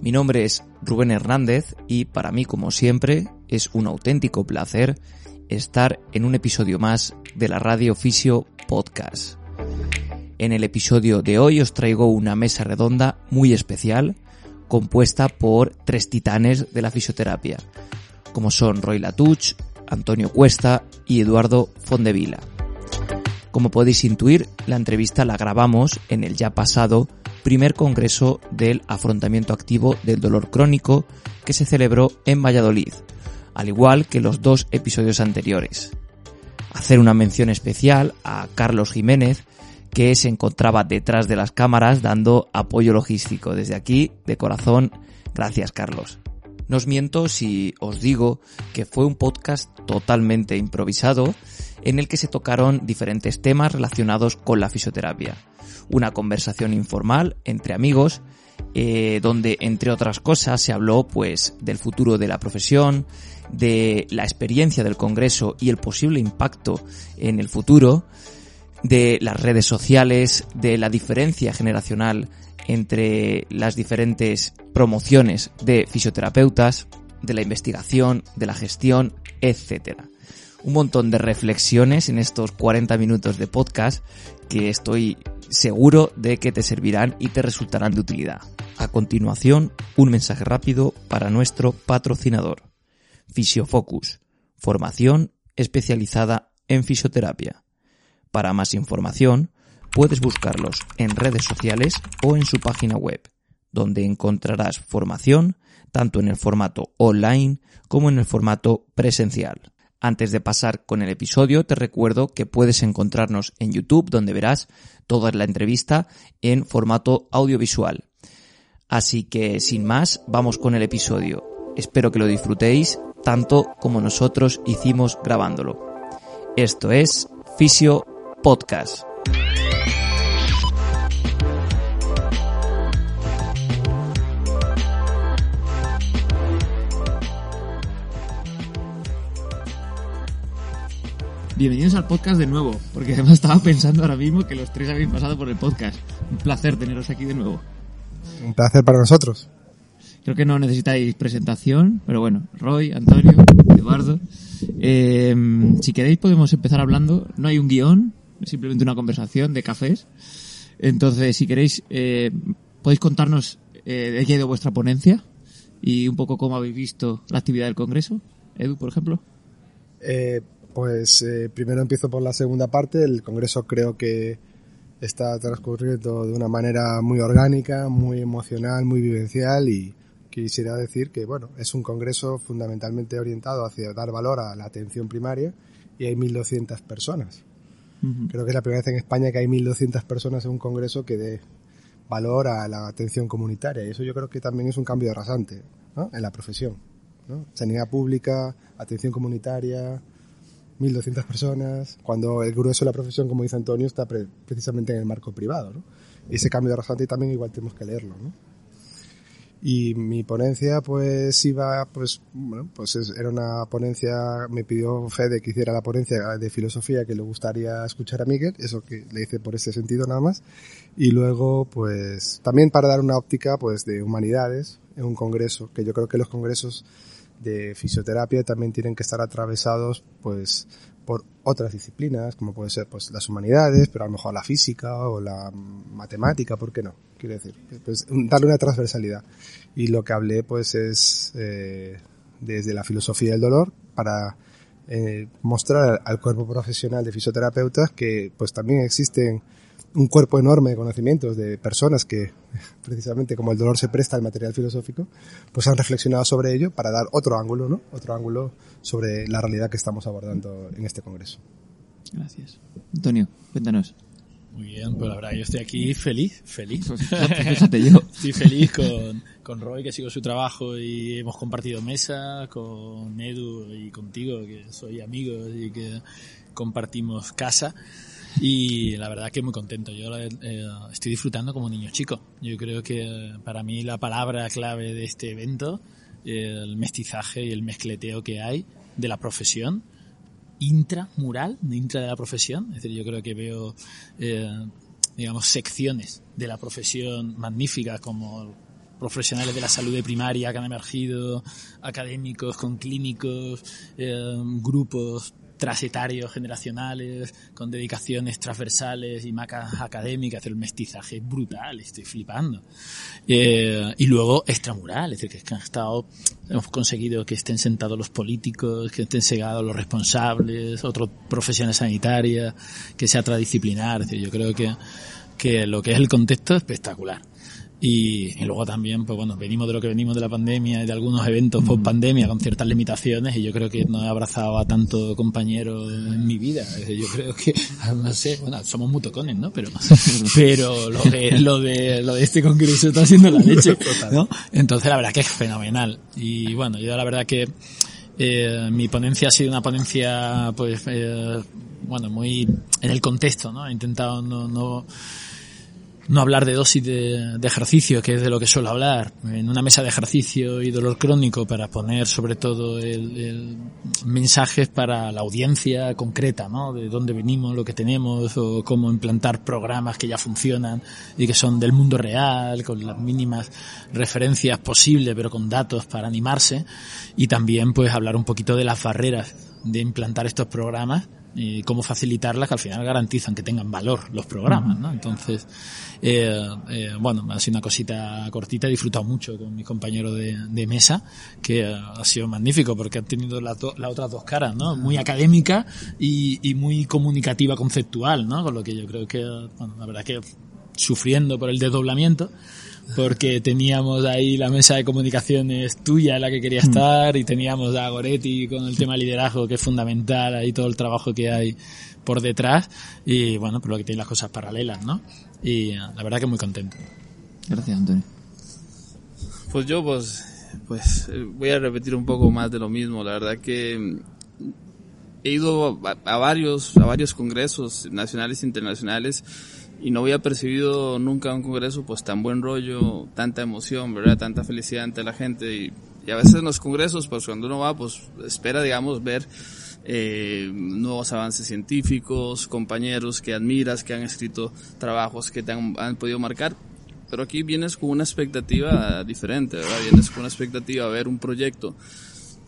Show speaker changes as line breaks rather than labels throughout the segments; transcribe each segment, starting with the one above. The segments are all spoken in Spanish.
Mi nombre es Rubén Hernández y para mí, como siempre, es un auténtico placer estar en un episodio más de la Radio Fisio Podcast. En el episodio de hoy os traigo una mesa redonda muy especial compuesta por tres titanes de la fisioterapia, como son Roy Latuch, Antonio Cuesta y Eduardo Fondevila. Como podéis intuir, la entrevista la grabamos en el ya pasado primer congreso del afrontamiento activo del dolor crónico que se celebró en Valladolid, al igual que los dos episodios anteriores. Hacer una mención especial a Carlos Jiménez, que se encontraba detrás de las cámaras dando apoyo logístico. Desde aquí, de corazón, gracias Carlos. No os miento si os digo que fue un podcast totalmente improvisado en el que se tocaron diferentes temas relacionados con la fisioterapia. Una conversación informal entre amigos eh, donde entre otras cosas se habló pues del futuro de la profesión, de la experiencia del Congreso y el posible impacto en el futuro, de las redes sociales, de la diferencia generacional entre las diferentes promociones de fisioterapeutas, de la investigación, de la gestión, etc. Un montón de reflexiones en estos 40 minutos de podcast que estoy seguro de que te servirán y te resultarán de utilidad. A continuación, un mensaje rápido para nuestro patrocinador. Fisiofocus, formación especializada en fisioterapia. Para más información, puedes buscarlos en redes sociales o en su página web, donde encontrarás formación tanto en el formato online como en el formato presencial. Antes de pasar con el episodio, te recuerdo que puedes encontrarnos en YouTube, donde verás toda la entrevista en formato audiovisual. Así que, sin más, vamos con el episodio. Espero que lo disfrutéis tanto como nosotros hicimos grabándolo. Esto es Fisio Podcast. Bienvenidos al podcast de nuevo, porque además estaba pensando ahora mismo que los tres habéis pasado por el podcast. Un placer teneros aquí de nuevo.
Un placer para nosotros.
Creo que no necesitáis presentación, pero bueno, Roy, Antonio, Eduardo. Eh, si queréis podemos empezar hablando. No hay un guion, es simplemente una conversación de cafés. Entonces, si queréis, eh, podéis contarnos eh, de qué ha ido vuestra ponencia y un poco cómo habéis visto la actividad del Congreso. Edu, por ejemplo.
Eh, pues eh, primero empiezo por la segunda parte. El Congreso creo que está transcurriendo de una manera muy orgánica, muy emocional, muy vivencial y quisiera decir que bueno, es un Congreso fundamentalmente orientado hacia dar valor a la atención primaria y hay 1.200 personas. Creo que es la primera vez en España que hay 1.200 personas en un Congreso que dé valor a la atención comunitaria y eso yo creo que también es un cambio rasante ¿no? en la profesión. ¿no? Sanidad pública, atención comunitaria, 1.200 personas, cuando el grueso de la profesión, como dice Antonio, está precisamente en el marco privado. ¿no? Ese cambio de rasante también igual tenemos que leerlo. ¿no? Y mi ponencia pues iba, pues, bueno, pues era una ponencia, me pidió Fede que hiciera la ponencia de filosofía que le gustaría escuchar a Miguel, eso que le hice por ese sentido nada más. Y luego pues también para dar una óptica pues de humanidades en un congreso, que yo creo que los congresos de fisioterapia también tienen que estar atravesados pues por otras disciplinas como puede ser pues las humanidades pero a lo mejor la física o la matemática por qué no quiero decir pues darle una transversalidad. Y lo que hablé pues es eh, desde la filosofía del dolor para eh, mostrar al cuerpo profesional de fisioterapeutas que pues también existen un cuerpo enorme de conocimientos de personas que, precisamente como el dolor se presta al material filosófico, pues han reflexionado sobre ello para dar otro ángulo, ¿no? Otro ángulo sobre la realidad que estamos abordando en este congreso.
Gracias. Antonio, cuéntanos.
Muy bien, pues la verdad yo estoy aquí feliz, feliz. Estoy feliz con, con Roy, que sigo su trabajo y hemos compartido mesa, con Edu y contigo, que soy amigos y que compartimos casa. Y la verdad que muy contento. Yo eh, estoy disfrutando como niño chico. Yo creo que para mí la palabra clave de este evento, el mestizaje y el mezcleteo que hay de la profesión, intramural, intra de la profesión. Es decir, yo creo que veo, eh, digamos, secciones de la profesión magníficas como profesionales de la salud de primaria que han emergido, académicos con clínicos, eh, grupos transetarios generacionales, con dedicaciones transversales y macas académicas, el mestizaje brutal, estoy flipando. Eh, y luego extramural, es decir, que han estado, hemos conseguido que estén sentados los políticos, que estén segados los responsables, otras profesiones sanitarias, que sea tradisciplinar, es decir, yo creo que, que lo que es el contexto es espectacular. Y, luego también, pues bueno, venimos de lo que venimos de la pandemia y de algunos eventos post pandemia con ciertas limitaciones y yo creo que no he abrazado a tanto compañero en mi vida. Yo creo que, no sé, bueno, somos mutocones, ¿no? Pero, pero lo de, lo de, lo de este congreso está haciendo la leche, ¿no? Entonces la verdad que es fenomenal. Y bueno, yo la verdad que, eh, mi ponencia ha sido una ponencia, pues, eh, bueno, muy en el contexto, ¿no? He intentado no, no, no hablar de dosis de, ejercicio, que es de lo que suelo hablar, en una mesa de ejercicio y dolor crónico para poner sobre todo el, mensajes para la audiencia concreta, ¿no? De dónde venimos, lo que tenemos o cómo implantar programas que ya funcionan y que son del mundo real, con las mínimas referencias posibles, pero con datos para animarse y también pues hablar un poquito de las barreras de implantar estos programas y cómo facilitarlas que al final garantizan que tengan valor los programas, ¿no? Entonces, eh, eh, bueno, ha sido una cosita cortita, he disfrutado mucho con mi compañero de, de mesa, que ha sido magnífico porque han tenido las, las otras dos caras, ¿no? Muy académica y, y muy comunicativa conceptual, ¿no? Con lo que yo creo que, bueno, la verdad que sufriendo por el desdoblamiento, porque teníamos ahí la mesa de comunicaciones tuya en la que quería mm. estar y teníamos a Goretti con el tema liderazgo que es fundamental, ahí todo el trabajo que hay por detrás y bueno, por lo que tiene las cosas paralelas, ¿no? Y la verdad que muy contento.
Gracias, Antonio.
Pues yo pues pues voy a repetir un poco más de lo mismo, la verdad que he ido a, a varios a varios congresos nacionales e internacionales y no había percibido nunca un congreso pues tan buen rollo, tanta emoción, ¿verdad? Tanta felicidad ante la gente y, a veces en los congresos pues cuando uno va pues espera digamos ver eh, nuevos avances científicos, compañeros que admiras, que han escrito trabajos que te han, han podido marcar, pero aquí vienes con una expectativa diferente, ¿verdad? Vienes con una expectativa a ver un proyecto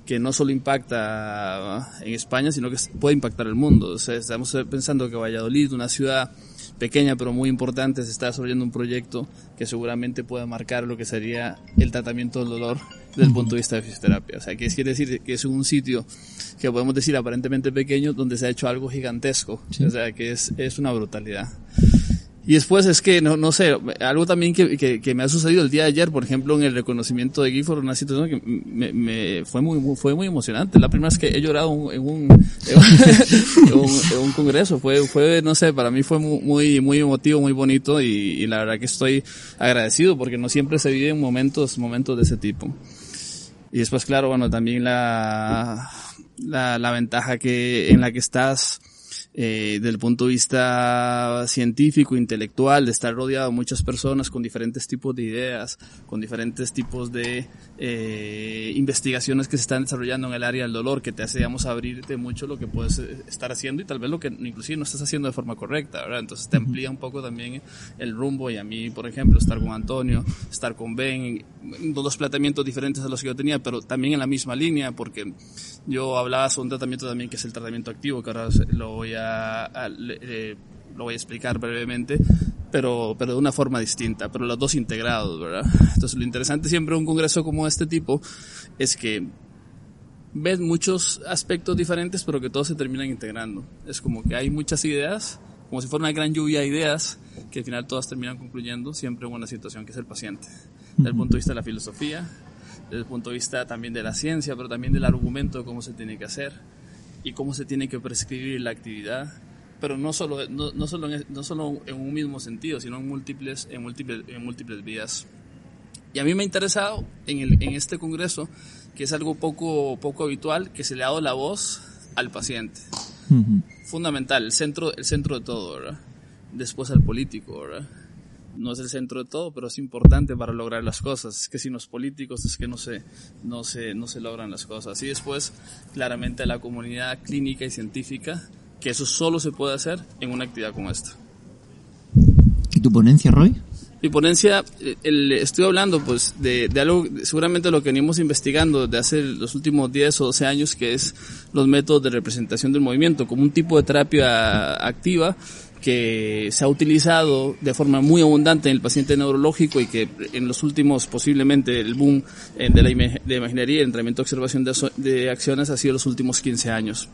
que no solo impacta en España, sino que puede impactar el mundo. O sea, estamos pensando que Valladolid, una ciudad pequeña pero muy importante, se está desarrollando un proyecto que seguramente pueda marcar lo que sería el tratamiento del dolor desde el punto de vista de fisioterapia. O sea, que quiere decir que es un sitio que podemos decir aparentemente pequeño donde se ha hecho algo gigantesco. O sea, que es, es una brutalidad. Y después es que, no, no sé, algo también que, que, me ha sucedido el día de ayer, por ejemplo, en el reconocimiento de Gifford, una situación que me, me fue muy, fue muy emocionante. La primera vez que he llorado en un, en un, congreso, fue, fue, no sé, para mí fue muy, muy emotivo, muy bonito y, y la verdad que estoy agradecido porque no siempre se viven momentos, momentos de ese tipo. Y después, claro, bueno, también la, la, la ventaja que, en la que estás, eh, del punto de vista científico, intelectual, de estar rodeado de muchas personas con diferentes tipos de ideas, con diferentes tipos de eh, investigaciones que se están desarrollando en el área del dolor, que te hace, digamos, abrirte mucho lo que puedes eh, estar haciendo y tal vez lo que inclusive no estás haciendo de forma correcta, ¿verdad? Entonces te amplía un poco también el rumbo y a mí, por ejemplo, estar con Antonio, estar con Ben, dos planteamientos diferentes a los que yo tenía, pero también en la misma línea, porque yo hablaba sobre un tratamiento también que es el tratamiento activo, que ahora lo voy a, lo voy a explicar brevemente, pero, pero de una forma distinta, pero los dos integrados, ¿verdad? Entonces lo interesante siempre de un congreso como este tipo es que ves muchos aspectos diferentes, pero que todos se terminan integrando. Es como que hay muchas ideas, como si fuera una gran lluvia de ideas, que al final todas terminan concluyendo siempre en una situación que es el paciente. Desde el punto de vista de la filosofía, desde el punto de vista también de la ciencia, pero también del argumento de cómo se tiene que hacer y cómo se tiene que prescribir la actividad pero no solo, no, no solo, en, no solo en un mismo sentido, sino en múltiples, en múltiples, en múltiples vías. Y a mí me ha interesado en, el, en este congreso, que es algo poco, poco habitual, que se le ha dado la voz al paciente. Fundamental, el centro, el centro de todo, ¿verdad? Después al político, ¿verdad? No es el centro de todo, pero es importante para lograr las cosas. Es que sin los políticos es que no se, no se, no se logran las cosas. Y después, claramente, a la comunidad clínica y científica, que eso solo se puede hacer en una actividad como esta.
¿Y tu ponencia, Roy?
Mi ponencia, el, estoy hablando pues de, de, algo, seguramente lo que venimos investigando desde hace los últimos 10 o 12 años, que es los métodos de representación del movimiento, como un tipo de terapia activa que se ha utilizado de forma muy abundante en el paciente neurológico y que en los últimos, posiblemente el boom de la de imaginería, el entrenamiento de observación de, de acciones ha sido los últimos 15 años.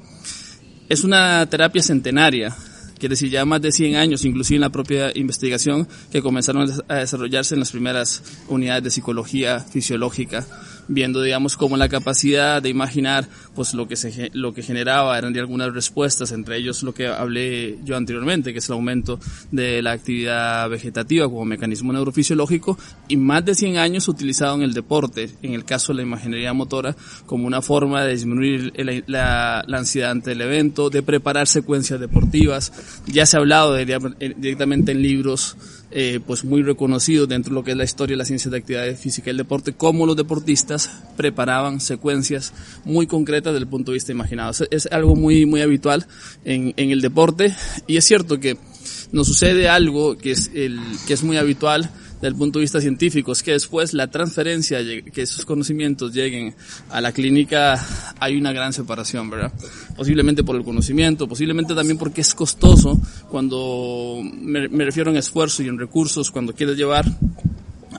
Es una terapia centenaria, quiere decir ya más de 100 años, inclusive en la propia investigación, que comenzaron a desarrollarse en las primeras unidades de psicología fisiológica viendo, digamos, como la capacidad de imaginar, pues lo que se, lo que generaba eran algunas respuestas, entre ellos lo que hablé yo anteriormente, que es el aumento de la actividad vegetativa como mecanismo neurofisiológico, y más de 100 años utilizado en el deporte, en el caso de la imaginería motora, como una forma de disminuir la, la ansiedad ante el evento, de preparar secuencias deportivas. Ya se ha hablado de, directamente en libros eh, pues muy reconocidos dentro de lo que es la historia de la ciencia de actividad física y el deporte, cómo los deportistas preparaban secuencias muy concretas desde el punto de vista imaginado. Es, algo muy, muy habitual en, en el deporte y es cierto que nos sucede algo que es, el, que es muy habitual del punto de vista científico, es que después la transferencia, que esos conocimientos lleguen a la clínica, hay una gran separación, ¿verdad? Posiblemente por el conocimiento, posiblemente también porque es costoso cuando me, me refiero en esfuerzo y en recursos, cuando quieres llevar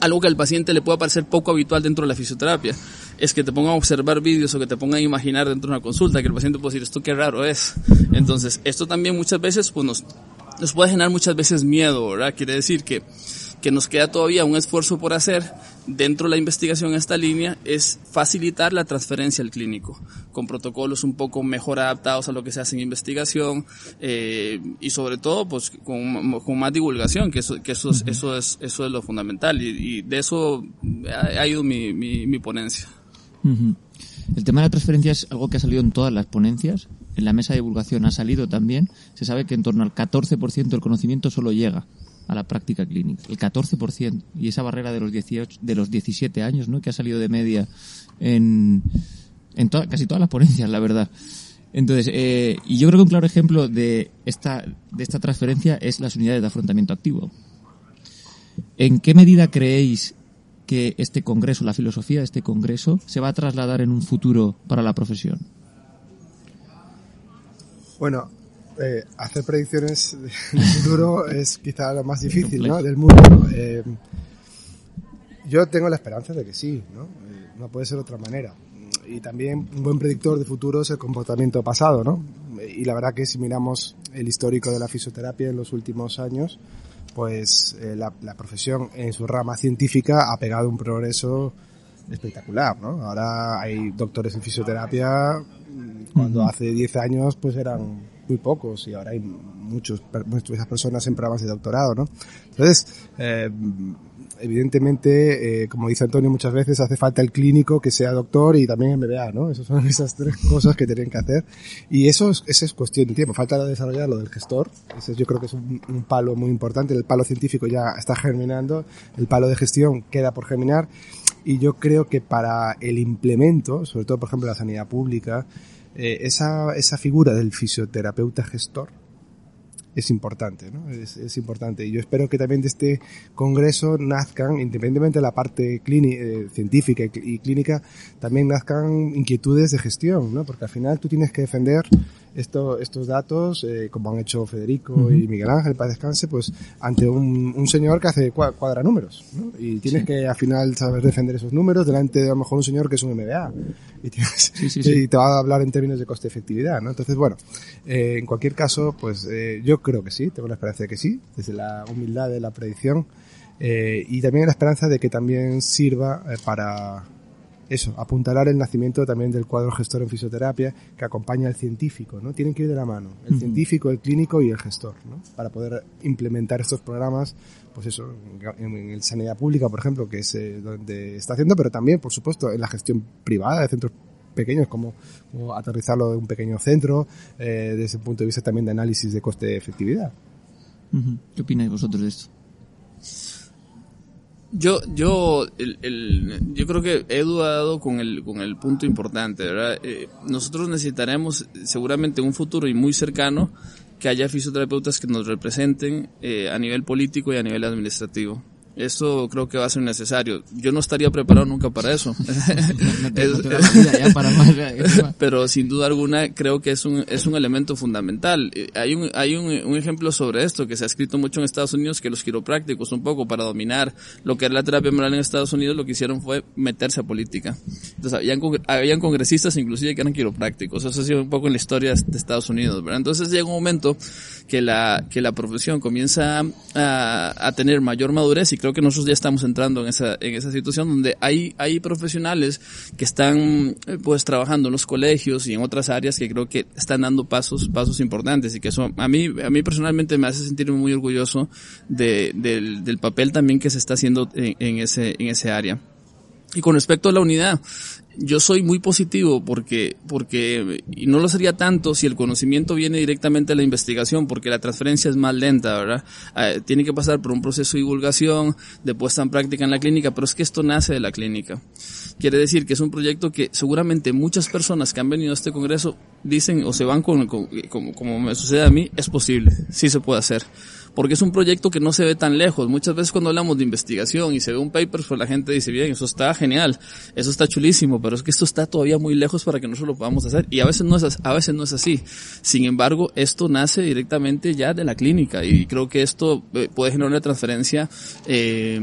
algo que al paciente le pueda parecer poco habitual dentro de la fisioterapia es que te pongan a observar vídeos o que te pongan a imaginar dentro de una consulta, que el paciente puede decir, esto qué raro es. Entonces, esto también muchas veces pues nos, nos puede generar muchas veces miedo, ¿verdad? Quiere decir que que nos queda todavía un esfuerzo por hacer dentro de la investigación en esta línea es facilitar la transferencia al clínico, con protocolos un poco mejor adaptados a lo que se hace en investigación eh, y sobre todo pues con, con, más divulgación, que eso, que eso, es, eso, es, eso es lo fundamental y, y de eso ha, ha ido mi, mi, mi ponencia.
Uh -huh. El tema de la transferencia es algo que ha salido en todas las ponencias. En la mesa de divulgación ha salido también. Se sabe que en torno al 14% del conocimiento solo llega a la práctica clínica, el 14%, y esa barrera de los 18, de los 17 años, ¿no? que ha salido de media en, en casi todas las ponencias, la verdad. Entonces, eh, y yo creo que un claro ejemplo de esta, de esta transferencia es las unidades de afrontamiento activo. ¿En qué medida creéis que este congreso, la filosofía de este congreso, se va a trasladar en un futuro para la profesión?
Bueno, eh, hacer predicciones del futuro es quizá lo más difícil ¿no? del mundo. Eh, yo tengo la esperanza de que sí, ¿no? Eh, no puede ser de otra manera. Y también un buen predictor de futuro es el comportamiento pasado, ¿no? Y la verdad que si miramos el histórico de la fisioterapia en los últimos años, pues eh, la, la profesión en su rama científica ha pegado un progreso espectacular, ¿no? Ahora hay doctores en fisioterapia cuando uh -huh. hace 10 años pues eran muy pocos y ahora hay muchos, muchas personas en programas de doctorado, ¿no? Entonces, eh, evidentemente, eh, como dice Antonio muchas veces, hace falta el clínico que sea doctor y también MBA, ¿no? Esas son esas tres cosas que tienen que hacer. Y eso es, eso es cuestión de tiempo. Falta desarrollar lo del gestor. Ese yo creo que es un, un palo muy importante. El palo científico ya está germinando. El palo de gestión queda por germinar. Y yo creo que para el implemento, sobre todo, por ejemplo, la sanidad pública, eh, esa, esa figura del fisioterapeuta gestor es importante, ¿no? Es, es, importante. Y yo espero que también de este congreso nazcan, independientemente de la parte eh, científica y clínica, también nazcan inquietudes de gestión, ¿no? Porque al final tú tienes que defender esto, estos datos, eh, como han hecho Federico uh -huh. y Miguel Ángel, para descanse, pues ante un, un señor que hace cuadra números, ¿no? Y tienes sí. que al final saber defender esos números delante de a lo mejor un señor que es un MBA y, tienes, sí, sí, y te va a hablar en términos de coste-efectividad, ¿no? Entonces, bueno, eh, en cualquier caso, pues eh, yo creo que sí, tengo la esperanza de que sí, desde la humildad de la predicción, eh, y también la esperanza de que también sirva eh, para eso, apuntalar el nacimiento también del cuadro gestor en fisioterapia que acompaña al científico, ¿no? Tienen que ir de la mano, el científico, el clínico y el gestor, ¿no? Para poder implementar estos programas, pues eso, en, en sanidad pública, por ejemplo, que es eh, donde está haciendo, pero también, por supuesto, en la gestión privada de centros pequeños, como, como aterrizarlo en un pequeño centro, eh, desde el punto de vista también de análisis de coste-efectividad.
¿Qué opináis vosotros de esto?
Yo, yo, el, el, yo creo que Edu ha dado con el, con el punto importante, ¿verdad? Eh, nosotros necesitaremos seguramente en un futuro y muy cercano que haya fisioterapeutas que nos representen eh, a nivel político y a nivel administrativo. Eso creo que va a ser necesario. Yo no estaría preparado nunca para eso. Pero sin duda alguna creo que es un, es un elemento fundamental. Eh, hay un, hay un, un, ejemplo sobre esto que se ha escrito mucho en Estados Unidos que los quiroprácticos un poco para dominar lo que era la terapia moral en Estados Unidos lo que hicieron fue meterse a política. Entonces habían, habían congresistas inclusive que eran quiroprácticos. Eso ha sido un poco en la historia de Estados Unidos. ¿verdad? Entonces llega un momento que la, que la profesión comienza a, a tener mayor madurez y creo que nosotros ya estamos entrando en esa, en esa situación donde hay, hay profesionales que están pues trabajando en los colegios y en otras áreas que creo que están dando pasos, pasos importantes y que eso a mí, a mí personalmente me hace sentirme muy orgulloso de, del, del papel también que se está haciendo en, en ese, en ese área. Y con respecto a la unidad, yo soy muy positivo porque, porque, y no lo sería tanto si el conocimiento viene directamente de la investigación, porque la transferencia es más lenta, ¿verdad? Eh, tiene que pasar por un proceso de divulgación, de puesta en práctica en la clínica, pero es que esto nace de la clínica. Quiere decir que es un proyecto que seguramente muchas personas que han venido a este congreso dicen o se van con, con como, como me sucede a mí, es posible, sí se puede hacer porque es un proyecto que no se ve tan lejos. Muchas veces cuando hablamos de investigación y se ve un paper, pues la gente dice, bien, eso está genial, eso está chulísimo, pero es que esto está todavía muy lejos para que nosotros lo podamos hacer. Y a veces no es, a veces no es así. Sin embargo, esto nace directamente ya de la clínica y creo que esto eh, puede generar una transferencia eh,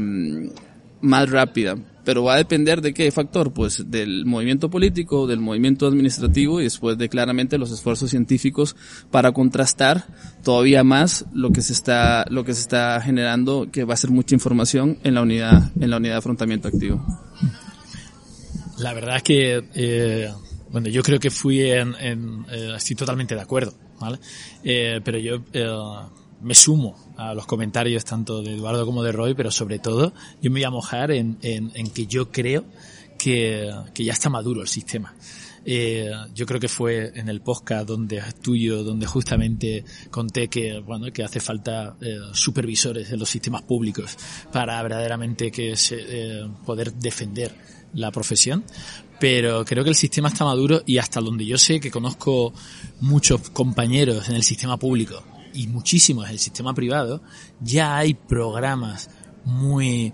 más rápida pero va a depender de qué factor, pues del movimiento político, del movimiento administrativo y después de claramente los esfuerzos científicos para contrastar todavía más lo que se está lo que se está generando, que va a ser mucha información en la unidad en la unidad de afrontamiento activo.
La verdad es que eh, bueno, yo creo que fui en, en eh, estoy totalmente de acuerdo, ¿vale? Eh, pero yo eh, me sumo a los comentarios tanto de Eduardo como de Roy, pero sobre todo yo me voy a mojar en, en, en que yo creo que, que, ya está maduro el sistema. Eh, yo creo que fue en el podcast donde tuyo, donde justamente conté que bueno que hace falta eh, supervisores en los sistemas públicos para verdaderamente que se, eh, poder defender la profesión, pero creo que el sistema está maduro y hasta donde yo sé que conozco muchos compañeros en el sistema público y muchísimos en el sistema privado, ya hay programas muy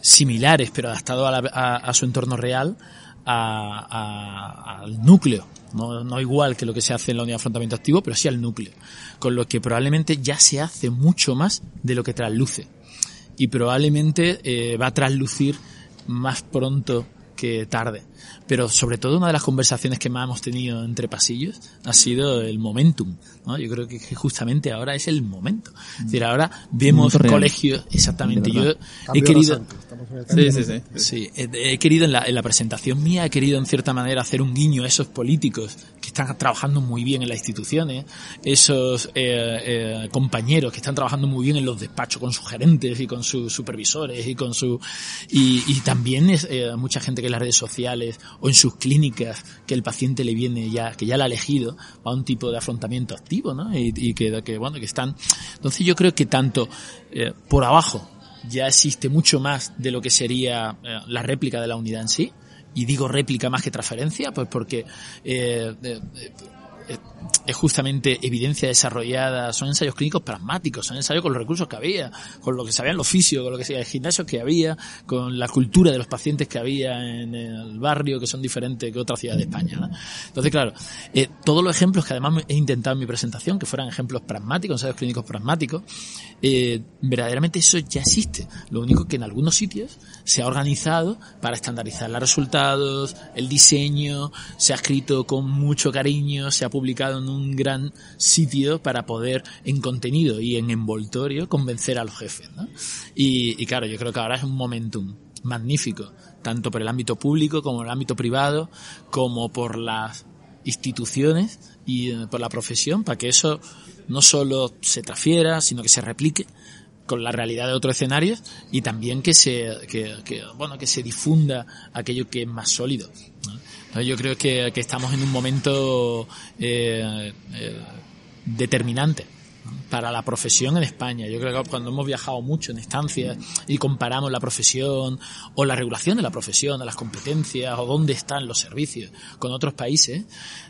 similares, pero adaptados a, a, a su entorno real, a, al núcleo. No, no igual que lo que se hace en la unidad de afrontamiento activo, pero sí al núcleo. Con lo que probablemente ya se hace mucho más de lo que trasluce. Y probablemente eh, va a traslucir más pronto que tarde. Pero sobre todo una de las conversaciones que más hemos tenido entre pasillos ha sido el momentum. ¿no? Yo creo que justamente ahora es el momento. Es decir, ahora vemos colegios, exactamente. Yo he querido...
Sí, sí, sí.
sí he, he, querido en la, en la presentación mía, he querido en cierta manera hacer un guiño a esos políticos que están trabajando muy bien en las instituciones, esos eh, eh, compañeros que están trabajando muy bien en los despachos con sus gerentes y con sus supervisores y con su... Y, y también es, eh, mucha gente que en las redes sociales o en sus clínicas que el paciente le viene ya, que ya la ha elegido a un tipo de afrontamiento activo, ¿no? Y, y que, que, bueno, que están... Entonces yo creo que tanto eh, por abajo ya existe mucho más de lo que sería eh, la réplica de la unidad en sí, y digo réplica más que transferencia, pues porque eh, eh, es justamente evidencia desarrollada, son ensayos clínicos pragmáticos, son ensayos con los recursos que había, con lo que sabían los fisios, con lo que sabían gimnasios que había, con la cultura de los pacientes que había en el barrio, que son diferentes que otras ciudades de España. ¿no? Entonces, claro, eh, todos los ejemplos que además he intentado en mi presentación, que fueran ejemplos pragmáticos, ensayos clínicos pragmáticos, eh, verdaderamente eso ya existe. Lo único que en algunos sitios se ha organizado para estandarizar los resultados, el diseño, se ha escrito con mucho cariño, se ha publicado en un gran sitio para poder en contenido y en envoltorio convencer a los jefes. y, claro, yo creo que ahora es un momentum. magnífico, tanto por el ámbito público como el ámbito privado, como por las instituciones y eh, por la profesión, para que eso no solo se transfiera, sino que se replique con la realidad de otros escenarios y también que se que, que, bueno que se difunda aquello que es más sólido yo creo que, que, estamos en un momento eh, eh, determinante para la profesión en España. Yo creo que cuando hemos viajado mucho en estancias y comparamos la profesión o la regulación de la profesión, de las competencias o dónde están los servicios con otros países,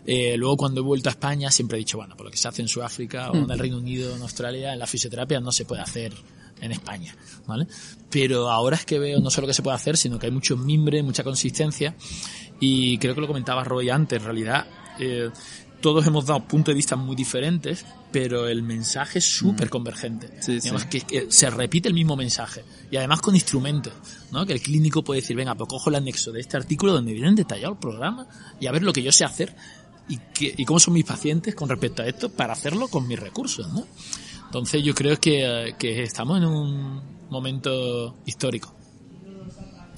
eh, luego cuando he vuelto a España siempre he dicho, bueno, por lo que se hace en Sudáfrica o en el Reino Unido, en Australia, en la fisioterapia no se puede hacer en España, ¿vale? Pero ahora es que veo no solo que se puede hacer, sino que hay mucho mimbre, mucha consistencia y creo que lo comentaba Roy antes, en realidad eh, todos hemos dado puntos de vista muy diferentes, pero el mensaje es súper convergente. Sí, Digamos sí. Que, que, se repite el mismo mensaje. Y además con instrumentos, ¿no? Que el clínico puede decir, venga, pues cojo el anexo de este artículo donde viene detallado el programa y a ver lo que yo sé hacer y, que, y cómo son mis pacientes con respecto a esto para hacerlo con mis recursos, ¿no? Entonces yo creo que, que estamos en un momento histórico.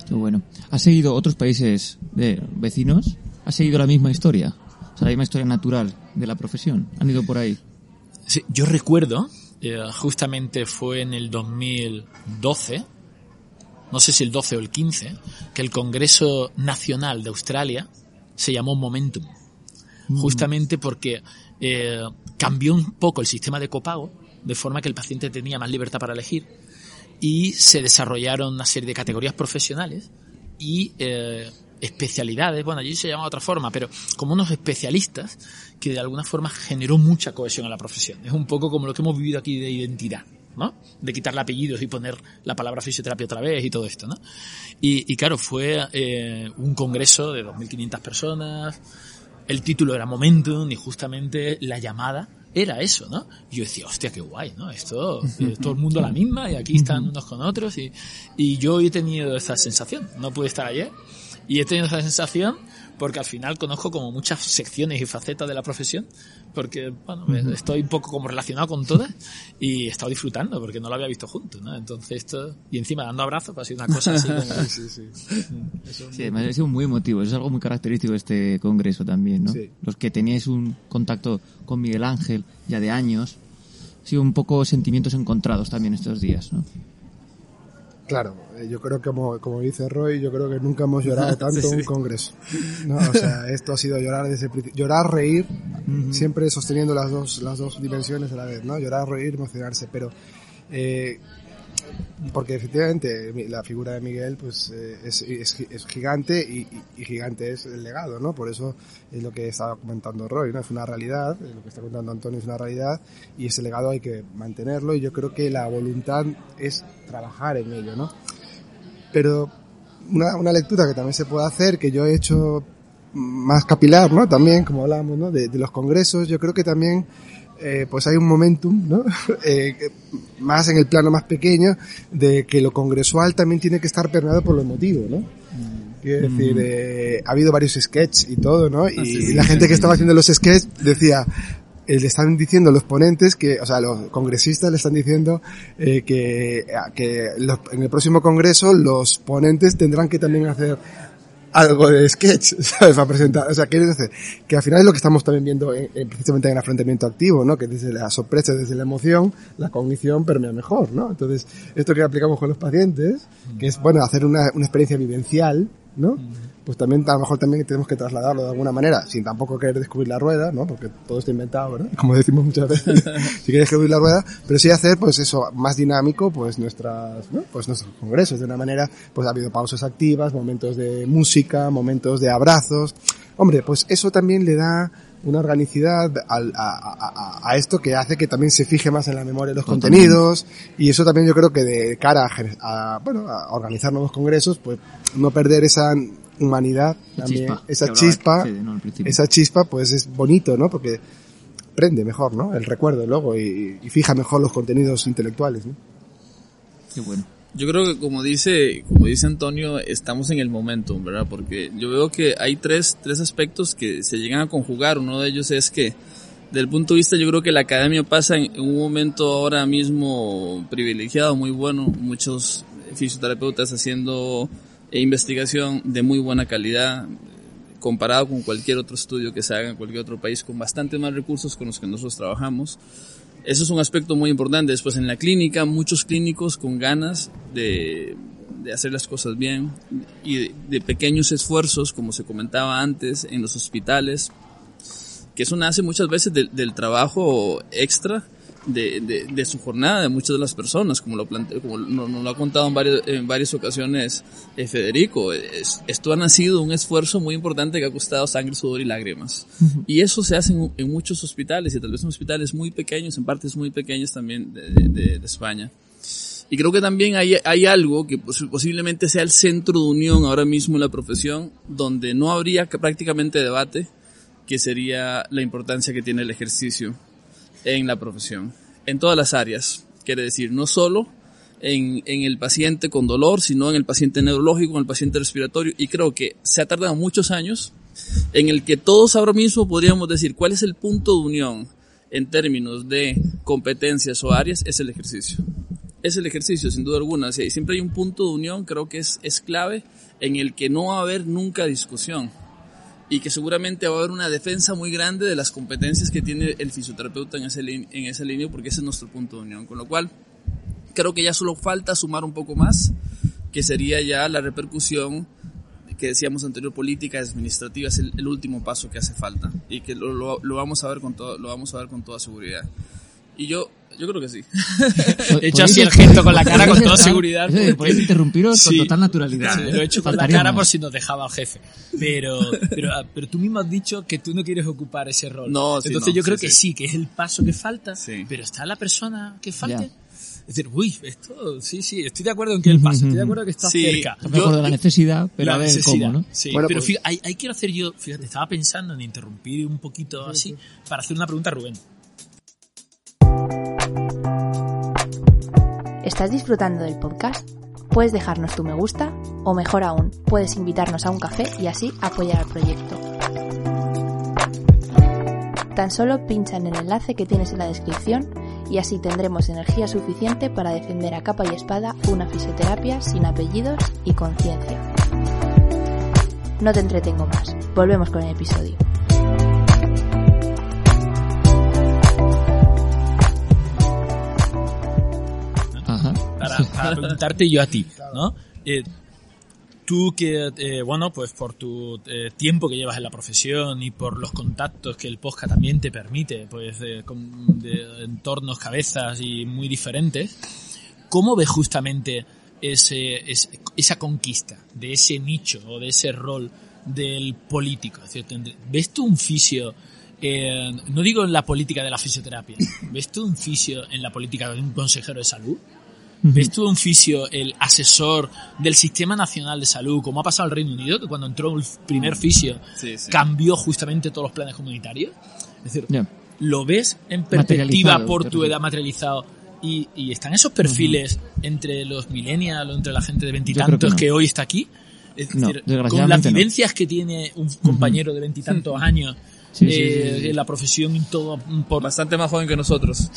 Qué bueno. ¿Has seguido otros países de vecinos? ¿Has seguido la misma historia? O sea, la misma historia natural de la profesión. ¿Han ido por ahí?
Sí, yo recuerdo, eh, justamente fue en el 2012, no sé si el 12 o el 15, que el Congreso Nacional de Australia se llamó Momentum. Mm. Justamente porque eh, cambió un poco el sistema de copago, de forma que el paciente tenía más libertad para elegir, y se desarrollaron una serie de categorías profesionales y eh, especialidades, bueno, allí se llama de otra forma, pero como unos especialistas que de alguna forma generó mucha cohesión a la profesión. Es un poco como lo que hemos vivido aquí de identidad, ¿no? De quitarle apellidos y poner la palabra fisioterapia otra vez y todo esto, ¿no? Y, y claro, fue eh, un congreso de 2.500 personas, el título era Momentum y justamente la llamada era eso, ¿no? Y yo decía, hostia, qué guay, ¿no? Esto, eh, todo el mundo la misma y aquí están unos con otros y, y yo he tenido esa sensación. No pude estar ayer, y he tenido esa sensación porque al final conozco como muchas secciones y facetas de la profesión, porque bueno, uh -huh. estoy un poco como relacionado con todas y he estado disfrutando porque no lo había visto juntos, ¿no? Entonces esto, y encima dando abrazos, pues ha sido una cosa así como...
sí, sí.
Eso sí, me ha sido muy emotivo, eso es algo muy característico de este congreso también, ¿no? Sí. Los que teníais un contacto con Miguel Ángel ya de años, ha sido un poco sentimientos encontrados también estos días, ¿no?
Claro, eh, yo creo que como, como dice Roy, yo creo que nunca hemos llorado tanto sí, sí. un congreso. ¿no? O sea, esto ha sido llorar desde llorar, reír, uh -huh. siempre sosteniendo las dos, las dos dimensiones a la vez, ¿no? Llorar, reír, emocionarse, pero eh, porque efectivamente la figura de Miguel pues eh, es, es, es, gigante y, y, gigante es el legado, ¿no? Por eso es lo que estaba comentando Roy, ¿no? Es una realidad, lo que está contando Antonio es una realidad y ese legado hay que mantenerlo y yo creo que la voluntad es trabajar en ello, ¿no? Pero una, una lectura que también se puede hacer, que yo he hecho más capilar, ¿no? También, como hablábamos, ¿no? De, de los congresos, yo creo que también eh, pues hay un momentum, ¿no? eh, más en el plano más pequeño, de que lo congresual también tiene que estar permeado por lo emotivo, ¿no? Quiero mm. decir, eh, ha habido varios sketches y todo, ¿no? Y, sí, sí, la gente que estaba haciendo los sketches decía, eh, le están diciendo los ponentes que, o sea, los congresistas le están diciendo eh, que, que los, en el próximo congreso los ponentes tendrán que también hacer algo de sketch, ¿sabes? Para presentar. O sea, quiere decir que al final es lo que estamos también viendo en, en, precisamente en el afrontamiento activo, ¿no? Que desde la sorpresa, desde la emoción, la cognición permea mejor, ¿no? Entonces, esto que aplicamos con los pacientes, que es, bueno, hacer una, una experiencia vivencial, ¿no? Pues también, a lo mejor también tenemos que trasladarlo de alguna manera, sin tampoco querer descubrir la rueda, ¿no? Porque todo está inventado, ¿verdad? Como decimos muchas veces, si quieres descubrir la rueda, pero sí hacer, pues eso, más dinámico, pues nuestras, ¿no? Pues nuestros congresos, de una manera, pues ha habido pausas activas, momentos de música, momentos de abrazos. Hombre, pues eso también le da una organicidad a, a, a, esto que hace que también se fije más en la memoria de los Totalmente. contenidos y eso también yo creo que de cara a, bueno, a organizar nuevos congresos, pues no perder esa humanidad, también, chispa, esa chispa, sí, no, esa chispa pues es bonito, ¿no? Porque prende mejor, ¿no? El recuerdo luego y, y fija mejor los contenidos intelectuales, ¿no?
Qué bueno. Yo creo que como dice, como dice Antonio, estamos en el momento, ¿verdad? Porque yo veo que hay tres, tres aspectos que se llegan a conjugar. Uno de ellos es que, del punto de vista, yo creo que la academia pasa en un momento ahora mismo privilegiado, muy bueno. Muchos fisioterapeutas haciendo eh, investigación de muy buena calidad comparado con cualquier otro estudio que se haga en cualquier otro país con bastante más recursos con los que nosotros trabajamos. Eso es un aspecto muy importante. Después en la clínica, muchos clínicos con ganas de, de hacer las cosas bien y de, pequeños esfuerzos, como se comentaba antes, en los hospitales, que eso nace muchas veces del trabajo extra de, de, de, su jornada de muchas de las personas, como lo plante, como nos, nos, lo ha contado en, varios, en varias ocasiones eh, Federico. Es, esto ha nacido un esfuerzo muy importante que ha costado sangre, sudor y lágrimas. Uh -huh. Y eso se hace en, en, muchos hospitales y tal vez en hospitales muy pequeños, en partes muy pequeñas también de, de, de España. Y creo que también hay, hay algo que posiblemente sea el centro de unión ahora mismo en la profesión, donde no habría prácticamente debate, que sería la importancia que tiene el ejercicio en la profesión, en todas las áreas. Quiere decir, no solo en, en, el paciente con dolor, sino en el paciente neurológico, en el paciente respiratorio. Y creo que se ha tardado muchos años en el que todos ahora mismo podríamos decir cuál es el punto de unión en términos de competencias o áreas, es el ejercicio. Es el ejercicio, sin duda alguna. Si siempre hay un punto de unión, creo que es, es clave en el que no va a haber nunca discusión y que seguramente va a haber una defensa muy grande de las competencias que tiene el fisioterapeuta en ese, en esa línea, porque ese es nuestro punto de unión. Con lo cual, creo que ya solo falta sumar un poco más, que sería ya la repercusión que decíamos anterior, política administrativa, es el, el último paso que hace falta y que lo, lo, lo, vamos a ver con todo, lo vamos a ver con toda seguridad. Y yo, yo creo que sí.
He hecho así el gesto con la cara con toda seguridad.
Podéis interrumpiros sí. con total naturalidad.
Sí, lo he hecho con la cara por si nos dejaba el jefe. Pero, pero, pero tú mismo has dicho que tú no quieres ocupar ese rol.
No, sí,
Entonces
no,
yo creo
sí,
que sí, que es el paso que falta, pero está la persona que falte.
Ya.
Es decir, uy, esto, sí, sí, estoy de acuerdo en que el paso, estoy de acuerdo que está
Sí,
cerca.
De acuerdo en la necesidad, pero
la
a ver
necesidad,
cómo, ¿no?
Sí,
Bueno,
pero
pues-
fíjate, ahí, ahí quiero hacer yo, fíjate, estaba pensando en interrumpir un poquito así para hacer una pregunta a Rubén.
¿Estás disfrutando del podcast? Puedes dejarnos tu me gusta o mejor aún, puedes invitarnos a un café y así apoyar al proyecto. Tan solo pincha en el enlace que tienes en la descripción y así tendremos energía suficiente para defender a capa y espada una fisioterapia sin apellidos y conciencia. No te entretengo más, volvemos con el episodio.
Para preguntarte yo a ti, ¿no? Eh, tú que, eh, bueno, pues por tu eh, tiempo que llevas en la profesión y por los contactos que el podcast también te permite, pues de, entornos, cabezas y muy diferentes, ¿cómo ves justamente ese, ese- esa conquista de ese nicho o de ese rol del político? ¿Ves tú un fisio, no digo en la política de la fisioterapia, ¿ves tú un fisio en la política de un consejero de salud? ¿Ves tú un fisio, el asesor del Sistema Nacional de Salud, como ha pasado en el Reino Unido, que cuando entró el primer fisio
Sí, sí.
cambió justamente todos los planes comunitarios? Es decir. ¿lo ves en perspectiva por tu edad materializado? Y, y están esos perfiles entre los millennials o entre la gente de
que
veintitantos
no.
que, hoy está aquí? Es
No,
decir, con las
no.
vivencias que tiene un compañero de veintitantos años
Sí,
eh,
sí, sí.
la profesión y todo por...
Bastante más joven que nosotros.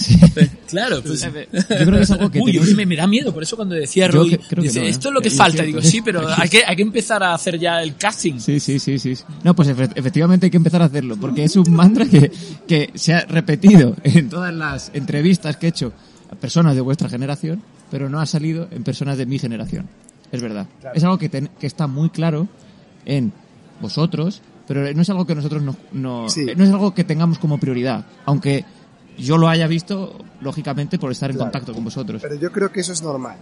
Claro, pues...
Yo creo que es algo que
Uy,
tenemos-
me, me da miedo, por eso cuando decía
Yo
Roy,
que- creo que
dice,
no, ¿eh?
esto es lo que
Es
falta. Digo, sí, pero hay que, hay que empezar a hacer ya el casting.
Sí, sí, sí, sí. No, pues efe- efectivamente hay que empezar a hacerlo, porque es un mantra que, que se ha repetido en todas las entrevistas que he hecho a personas de vuestra generación, pero no ha salido en personas de mi generación. Es verdad. Es algo que, ten- que está muy claro en vosotros, pero no es algo que nosotros no, no,
Sí.
no es algo que tengamos como prioridad, aunque yo lo haya visto, lógicamente, por estar en
Claro.
contacto con vosotros.
Pero yo creo que eso es normal.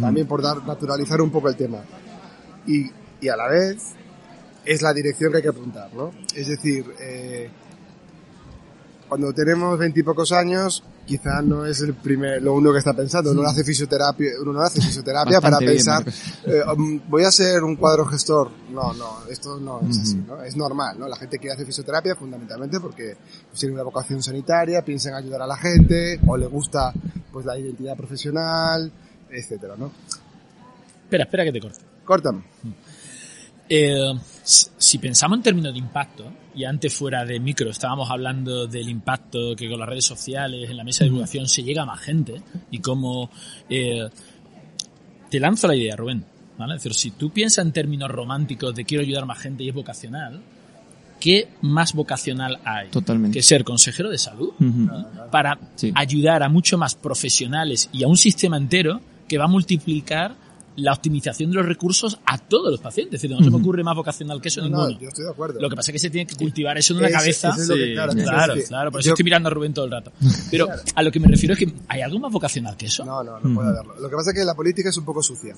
También por dar, naturalizar un poco el tema. Y, y a la vez es la dirección que hay que apuntar, ¿no? Es decir, eh, cuando tenemos veintipocos años, quizá no es el primer, lo único que está pensando. Uno no hace fisioterapia, uno no hace fisioterapia para pensar, eh, um, voy a ser un cuadro gestor. No, no, esto no es así, ¿no? Es normal, ¿no? La gente que hace fisioterapia fundamentalmente porque tiene una vocación sanitaria, piensa en ayudar a la gente, o le gusta pues la identidad profesional, etcétera, ¿no?
Espera, espera que te corte.
Córtame.
Eh, si pensamos en términos de impacto, y antes fuera de micro estábamos hablando del impacto que con las redes sociales, en la mesa de divulgación, se llega a más gente, y cómo eh, te lanzo la idea, Rubén. ¿vale? Es decir, si tú piensas en términos románticos de quiero ayudar a más gente y es vocacional, ¿qué más vocacional hay?
Totalmente.
Que ser consejero de salud para
Sí.
ayudar a mucho más profesionales y a un sistema entero que va a multiplicar la optimización de los recursos a todos los pacientes. Es decir, no se me ocurre más vocacional que eso
No, no,
ninguno.
yo estoy de acuerdo.
Lo que pasa es que se tiene que cultivar eso en una
Ese-
cabeza.
ese es lo que-
Sí,
claro,
Claro,
es que
claro, por eso
yo-
estoy mirando a Rubén todo el rato. Pero a lo que me refiero es que hay algo más vocacional que eso.
No, no, no puede haberlo. Lo que pasa es que la política es un poco sucia.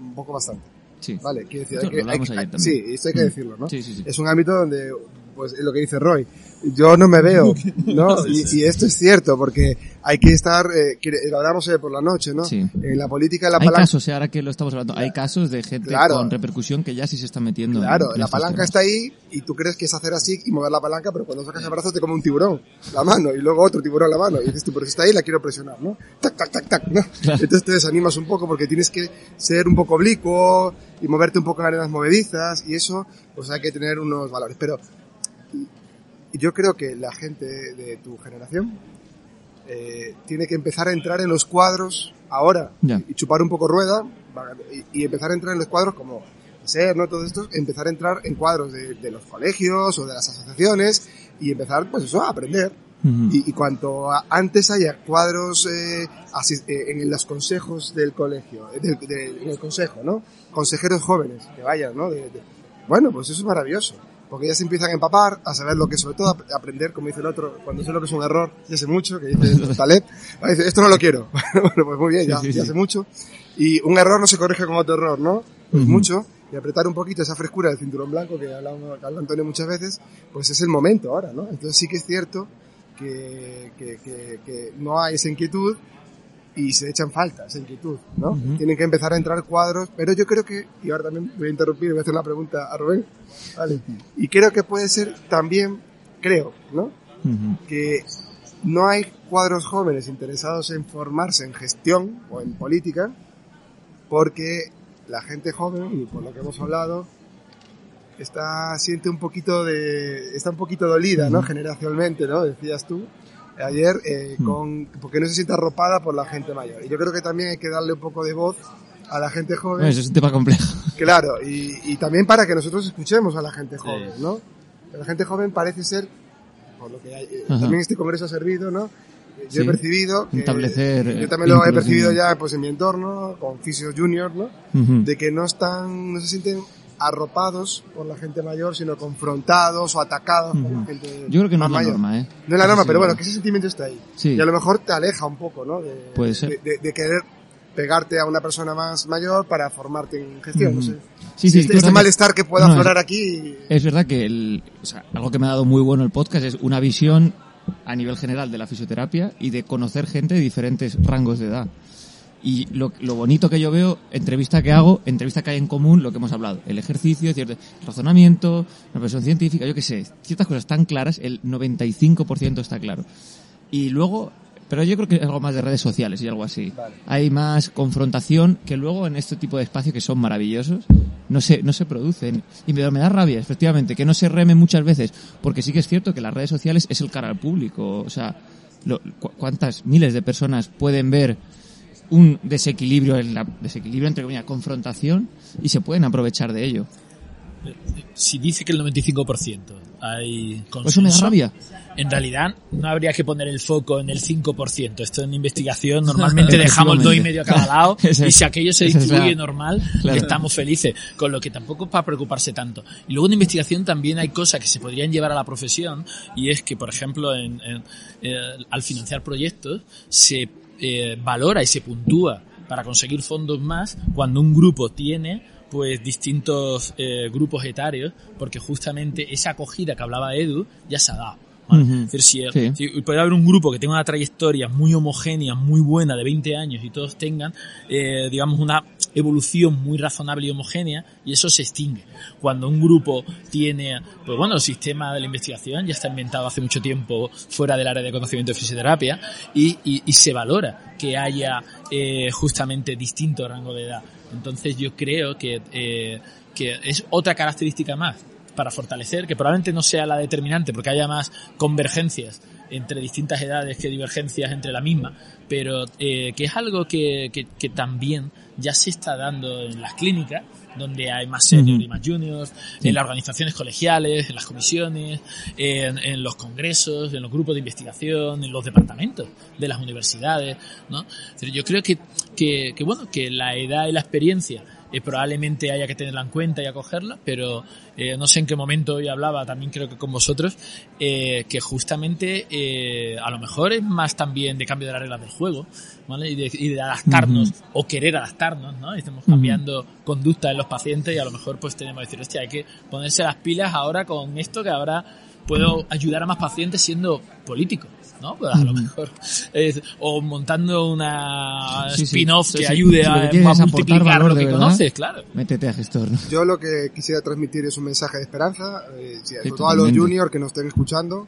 Un poco bastante.
Sí.
Vale, quiero decir, hay que, hay
también.
sí, esto hay que
Mm.
decirlo, ¿no?
Sí, sí, sí.
Es un ámbito donde, pues, es lo que dice Roy, yo no me veo, ¿no? Y, y esto es cierto, porque hay que estar, eh, que- hablamos eh, por la noche, ¿no?
Sí.
En la política la
Hay
palanca,
casos, eh, ahora que lo estamos hablando, hay casos de gente
Claro.
con repercusión que ya sí se está metiendo. en-
claro,
en
la palanca
temas.
está ahí y tú crees que es hacer así y mover la palanca, pero cuando sacas el brazo te come un tiburón, la mano, y luego otro tiburón la mano, y dices tú, pero si está ahí la quiero presionar, ¿no? Tac, tac, tac, tac, ¿no? Entonces te desanimas un poco porque tienes que ser un poco oblicuo y moverte un poco en arenas movedizas y eso, pues hay que tener unos valores. Pero yo creo que la gente de tu generación eh, tiene que empezar a entrar en los cuadros ahora
Ya.
y chupar un poco rueda y, y empezar a entrar en los cuadros como ser, ¿no? Todo esto, empezar a entrar en cuadros de, de los colegios o de las asociaciones y empezar, pues eso, a aprender. Y, y cuanto a- antes haya cuadros eh, eh, en los consejos del colegio, eh, del, del- en el consejo, ¿no? Consejeros jóvenes que vayan, ¿no? De- de- bueno, pues eso es maravilloso. Porque ya se empiezan a empapar, a saber lo que, sobre todo, a aprender, como dice el otro, cuando sé lo que es un error, ya sé mucho, que dice Taleb, dice, esto no lo quiero. bueno, pues muy bien, ya,
Sí, sí,
ya sé mucho. Y un error no se corrige con otro error, ¿no? Pues
Ujú.
mucho. Y apretar un poquito esa frescura del cinturón blanco que que habla Antonio muchas veces, pues es el momento ahora, ¿no? Entonces sí que es cierto que, que, que, que no hay esa inquietud y se echan falta esa inquietud, ¿no? Tienen que empezar a entrar cuadros, pero yo creo que, y ahora también voy a interrumpir y voy a hacer una pregunta a Rubén, ¿vale? Y creo que puede ser también, creo, ¿no? Que no hay cuadros jóvenes interesados en formarse en gestión o en política, porque la gente joven, y por lo que hemos hablado, está, siente un poquito de, está un poquito dolida, ¿no? Generacionalmente, ¿no? Decías tú ayer, eh,
Mm.
con, porque no se siente arropada por la gente mayor. Y yo creo que también hay que darle un poco de voz a la gente joven.
Bueno, eso es un tema complejo.
Claro, y, y también para que nosotros escuchemos a la gente joven. ¿no? La gente joven parece ser, por lo que hay, eh, también este congreso ha servido, ¿no? Yo
Sí.
he percibido que,
Establecer, eh,
yo también lo he percibido ya pues en mi entorno, con Fisio Junior, ¿no?
Ujú.
De que no están, no se sienten arropados por la gente mayor, sino confrontados o atacados por la gente
Yo creo que no es la
mayor.
norma, ¿eh?
No es la norma,
Sí,
pero bueno, que ese sentimiento está ahí.
Sí.
Y a lo mejor te aleja un poco, ¿no? De,
Puede ser.
de, de- de querer pegarte a una persona más mayor para formarte en gestión, no
Ujú.
sé.
Sí, sí,
este,
es
este malestar que pueda
No,
aflorar aquí.
Es verdad que el, o sea, algo que me ha dado muy bueno el podcast es una visión a nivel general de la fisioterapia y de conocer gente de diferentes rangos de edad. Y lo, lo bonito que yo veo, entrevista que hago, entrevista que hay en común, lo que hemos hablado. El ejercicio, cierto, razonamiento, la presión científica, yo qué sé, ciertas cosas tan claras, el 95% está claro. Y luego, pero yo creo que es algo más de redes sociales y algo así.
Vale.
Hay más confrontación que luego en este tipo de espacios que son maravillosos no se, no se producen. Y me, me da rabia, efectivamente, que no se reme muchas veces, porque sí que es cierto que las redes sociales es el cara al público. O sea, lo- cu- cuántas miles de personas pueden ver un desequilibrio en la desequilibrio entre comillas confrontación y se pueden aprovechar de ello.
Si dice que el 95% hay
Por eso me da
consenso,
rabia.
en realidad no habría que poner el foco en el 5%. Esto en investigación normalmente dejamos el 2,5 a cada lado y si aquello se distribuye normal,
Claro.
estamos felices. Con lo que tampoco es para preocuparse tanto. Y luego en investigación también hay cosas que se podrían llevar a la profesión y es que, por ejemplo, en, en, eh, al financiar proyectos se eh, valora y se puntúa para conseguir fondos más cuando un grupo tiene pues distintos eh, grupos etarios porque justamente esa acogida que hablaba Edu ya se ha dado. ¿Vale?
Ujú.
Es decir, si,
Sí.
si puede haber un grupo que tenga una trayectoria muy homogénea, muy buena, de 20 años y todos tengan, eh, digamos, una evolución muy razonable y homogénea y eso se extingue. Cuando un grupo tiene, pues bueno, el sistema de la investigación ya está inventado hace mucho tiempo fuera del área de conocimiento de fisioterapia y, y- y se valora que haya eh, justamente distinto rango de edad. Entonces yo creo que, eh, que es otra característica más para fortalecer, que probablemente no sea la determinante porque haya más convergencias entre distintas edades que divergencias entre la misma, pero eh, que es algo que, que, que también ya se está dando en las clínicas, donde hay más seniors y más juniors,
Sí.
en las organizaciones colegiales, en las comisiones, en, en los congresos, en los grupos de investigación, en los departamentos de las universidades, ¿no? Pero yo creo que, que, que, bueno, que la edad y la experiencia eh, probablemente haya que tenerla en cuenta y acogerla, pero eh, no sé en qué momento hoy hablaba, también creo que con vosotros, eh, que justamente eh, a lo mejor es más también de cambio de las reglas del juego, ¿vale? Y de, y de adaptarnos o querer adaptarnos, ¿no? Estamos cambiando conducta en los pacientes y a lo mejor pues tenemos que decir, hostia, hay que ponerse las pilas ahora con esto que ahora puedo ayudar a más pacientes siendo político, ¿no? Pues a lo mejor es- o montando una
Sí,
spin-off
Sí,
que
sí.
ayude a,
aportar
multiplicar
valor
lo
de
que
verdad,
conoces, claro.
Métete a gestor. ¿no?
Yo lo que quisiera transmitir es un mensaje de esperanza, eh, sí, sobre todo a
totalmente.
los juniors que nos estén escuchando,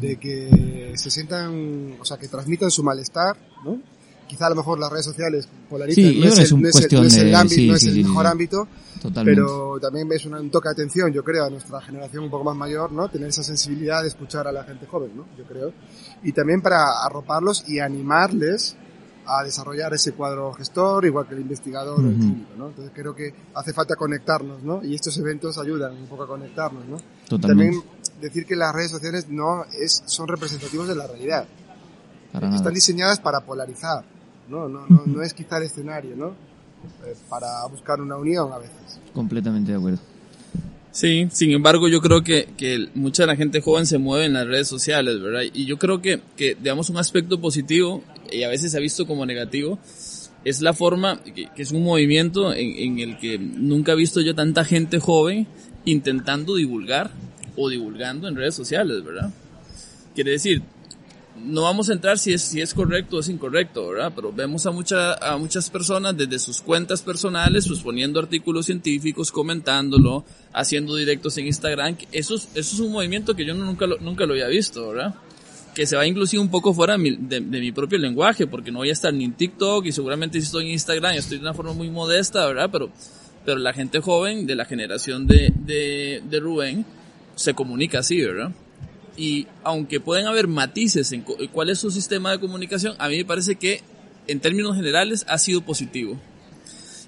de que se sientan, o sea, que transmitan su malestar, ¿no? Quizá a lo mejor las redes sociales polarizan, no, es el, no es el- no es el
de-
ámbito,
sí,
no es el mejor ámbito,
Totalmente.
pero también es un toque de atención, yo creo, a nuestra generación un poco más mayor, ¿no? Tener esa sensibilidad de escuchar a la gente joven, ¿no? Yo creo. Y también para arroparlos y animarles a desarrollar ese cuadro gestor, igual que el investigador o el
Ujú.
clínico, ¿no? Entonces creo que hace falta conectarnos, ¿no? Y estos eventos ayudan un poco a conectarnos, ¿no?
Totalmente.
También decir que las redes sociales no es, son representativos de la realidad.
Para nada.
Están diseñadas para polarizar, ¿no? No, no, no es quizá el escenario, ¿no? Eh, para buscar una unión a veces.
Completamente de acuerdo.
Sí, sin embargo, yo creo que, que mucha de la gente joven se mueve en las redes sociales, ¿verdad? Y yo creo que, que, digamos, un aspecto positivo, y a veces se ha visto como negativo, es la forma, que, es un movimiento en, en el que nunca he visto yo tanta gente joven intentando divulgar o divulgando en redes sociales, ¿verdad? Quiere decir, no vamos a entrar si es, si es correcto o es incorrecto, ¿verdad? Pero vemos a, mucha, a muchas personas desde sus cuentas personales, pues poniendo artículos científicos, comentándolo, haciendo directos en Instagram. Eso es, eso es un movimiento que yo nunca lo, nunca lo había visto, ¿verdad? Que se va inclusive un poco fuera de mi, propio lenguaje, porque no voy a estar ni en TikTok y seguramente si estoy en Instagram estoy de una forma muy modesta, ¿verdad? Pero, pero la gente joven de la generación de, de, de Rubén se comunica así, ¿verdad? Y aunque pueden haber matices en cu- cuál es su sistema de comunicación, a mí me parece que en términos generales ha sido positivo.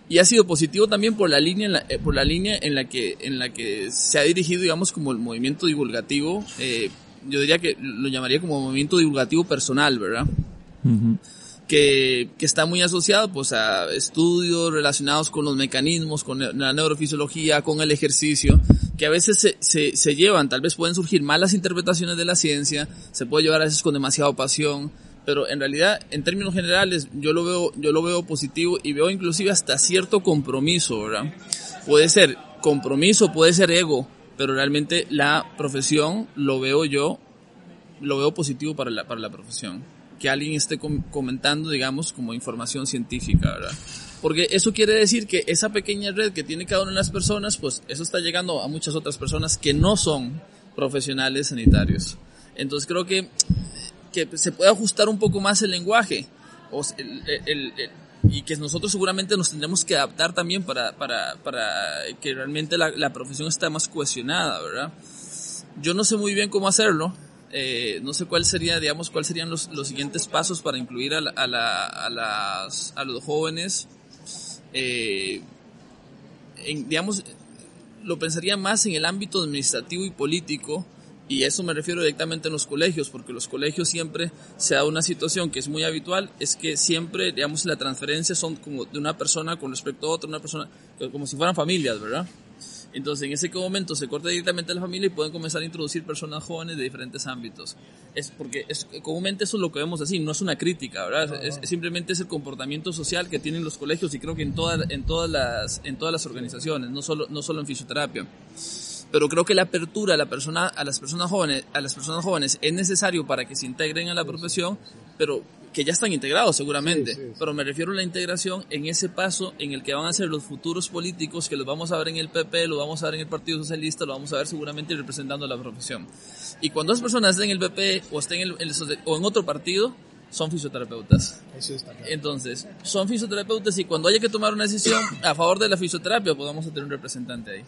Y ha sido positivo también por la línea en la, eh, por la línea en la que en la que se ha dirigido, digamos, como el movimiento divulgativo. eh, yo diría que lo llamaría como movimiento divulgativo personal, ¿verdad?
Ujú.
que, que está muy asociado pues a estudios relacionados con los mecanismos, con la neurofisiología, con el ejercicio, que a veces se, se, llevan, tal vez pueden surgir malas interpretaciones de la ciencia, se puede llevar a veces con demasiada pasión, pero en realidad, en términos generales, yo lo veo, yo lo veo positivo y veo inclusive hasta cierto compromiso, ¿verdad? Puede ser compromiso, puede ser ego, pero realmente la profesión lo veo yo, lo veo positivo para la, para la profesión. Que alguien esté com comentando, digamos, como información científica, ¿verdad? Porque eso quiere decir que esa pequeña red que tiene cada una de las personas, pues eso está llegando a muchas otras personas que no son profesionales sanitarios. Entonces creo que, que se puede ajustar un poco más el lenguaje. O el, el, el, y que nosotros seguramente nos tendremos que adaptar también para, para, para que realmente la, la profesión esté más cohesionada, ¿verdad? Yo no sé muy bien cómo hacerlo, eh, no sé cuál sería, digamos, cuáles serían los, los, siguientes pasos para incluir a, la, a, la, a, las, a los jóvenes. Eh, en, digamos, lo pensaría más en el ámbito administrativo y político, y eso me refiero directamente a los colegios, porque los colegios siempre se da una situación que es muy habitual, es que siempre, digamos, la transferencia son como de una persona con respecto a otra, una persona, como si fueran familias, ¿verdad? Entonces, en ese momento se corta directamente a la familia y pueden comenzar a introducir personas jóvenes de diferentes ámbitos. Es porque es, comúnmente eso es lo que vemos así, no es una crítica, ¿verdad? Es, es, simplemente es el comportamiento social que tienen los colegios y creo que en, toda, en, todas, las, en todas las organizaciones, no solo, no solo en fisioterapia. Pero creo que la apertura a, la persona, a, las personas jóvenes, a las personas jóvenes es necesario para que se integren a la profesión, pero que ya están integrados seguramente, sí, sí, sí. pero me refiero a la integración en ese paso en el que van a ser los futuros políticos, que los vamos a ver en el PP, lo vamos a ver en el Partido Socialista, lo vamos a ver seguramente representando la profesión. Y cuando esas personas estén en el PP o estén en el, el, o en otro partido, son fisioterapeutas.
Eso está claro.
Entonces, son fisioterapeutas y cuando haya que tomar una decisión a favor de la fisioterapia, podamos tener un representante ahí.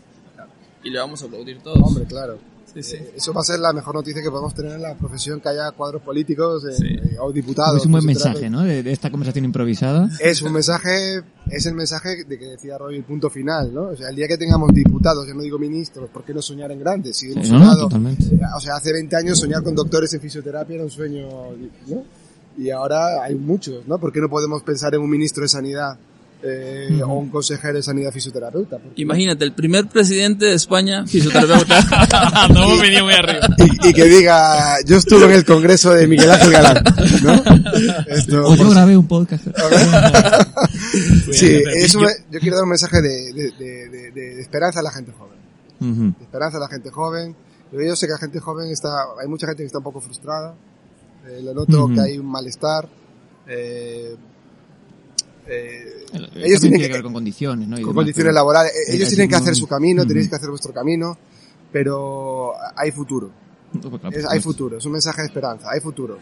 y le vamos a aplaudir todos.
Hombre, claro.
Sí, sí.
Eh, Eso va a ser la mejor noticia que podemos tener en la profesión, que haya cuadros políticos eh,
Sí.
eh, o diputados.
Es un buen
fisioterapeutas.
mensaje, ¿no? De, de esta conversación improvisada.
Es un mensaje, es el mensaje de que decía Roy, el punto final, ¿no? O sea, el día que tengamos diputados, ya no digo ministros, ¿por qué no soñar en grande? Si hemos
no,
soñado,
totalmente.
eh, o sea, hace 20 años soñar con doctores en fisioterapia era un sueño, ¿no? Y ahora hay muchos, ¿no? ¿Por qué no podemos pensar en un ministro de sanidad eh, o un consejero de sanidad fisioterapeuta? Porque-
Imagínate, el primer presidente de España, fisioterapeuta.
no muy arriba.
y, y que diga, yo estuve en el congreso de Miguel Ángel Galán, ¿no? Esto,
O yo grabé un podcast.
sí,
yo-
quiero dar un mensaje de, de- de- de- de esperanza a la gente joven. De esperanza a la gente joven. Pero yo sé que la gente joven está, hay mucha gente que está un poco frustrada. Eh, lo noto que hay un malestar. Eh, eh, ellos tienen
tiene
que,
que ver con condiciones, ¿no? Y
con
demás,
condiciones laborales. Eh, Ellos tienen que hacer su camino, tenéis que hacer vuestro camino, pero hay futuro.
Pues claro,
Es- hay futuro, es un mensaje de esperanza, hay futuro.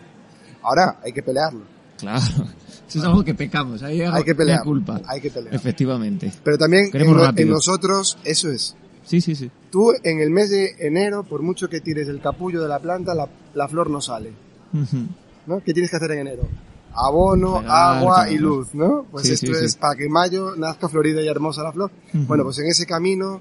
Ahora, hay que pelearlo,
Claro. Eso es algo que pecamos. Hay,
hay que pelear,
culpa.
hay que pelear.
Efectivamente.
Pero también en, en nosotros, eso es.
Sí, sí, sí.
Tú en el mes de enero, por mucho que tires el capullo de la planta, la, la flor no sale.
Ujú.
¿no? ¿Qué tienes que hacer en enero? Abono,
Regar,
agua
claro.
y luz, ¿no? Pues
Sí,
esto
sí,
es
sí.
para que en mayo nazca florida y hermosa la flor. Bueno, pues en ese camino,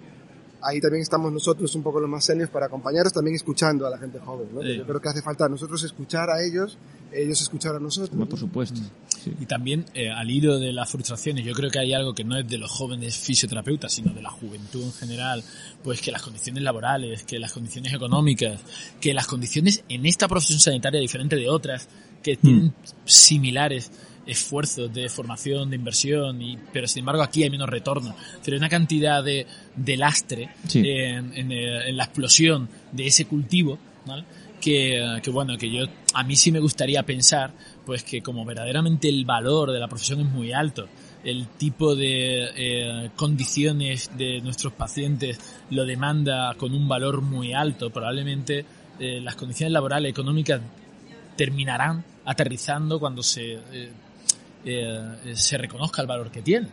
ahí también estamos nosotros un poco los más serios para acompañaros, también escuchando a la gente joven, ¿no?
Sí.
Yo creo que hace falta nosotros escuchar a ellos, ellos escuchar a nosotros.
Bueno, por supuesto. Sí.
Y también, eh, al hilo de las frustraciones, yo creo que hay algo que no es de los jóvenes fisioterapeutas, sino de la juventud en general, pues que las condiciones laborales, que las condiciones económicas, que las condiciones en esta profesión sanitaria diferente de otras, que tienen similares esfuerzos de formación, de inversión, y, pero sin embargo aquí hay menos retorno. Pero hay una cantidad de, de lastre
Sí.
en, en, eh, en la explosión de ese cultivo, ¿vale? que, que bueno, que yo a mí sí me gustaría pensar, pues que como verdaderamente el valor de la profesión es muy alto, el tipo de eh, condiciones de nuestros pacientes lo demanda con un valor muy alto, probablemente eh, las condiciones laborales económicas terminarán aterrizando cuando se eh, eh, se reconozca el valor que tiene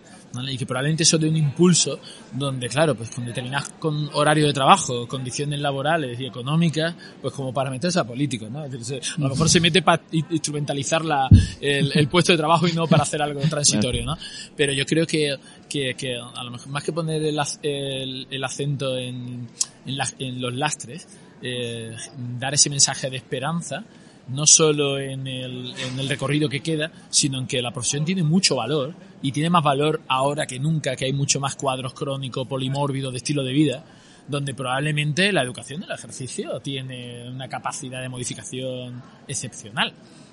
y que probablemente eso dé un impulso donde claro pues con determinados con horario de trabajo condiciones laborales y económicas pues como para meterse a políticos ¿no? A lo mejor se mete para instrumentalizar la, el, puesto de trabajo y no para hacer algo transitorio ¿no? pero yo creo que, que, a lo mejor más que poner el, el, el acento en, en, la- en los lastres eh, dar ese mensaje de esperanza no solo en el, en el recorrido que queda, sino en que la profesión tiene mucho valor y tiene más valor ahora que nunca, que hay mucho más cuadros crónicos, polimórbidos de estilo de vida, donde probablemente la educación del ejercicio tiene una capacidad de modificación excepcional.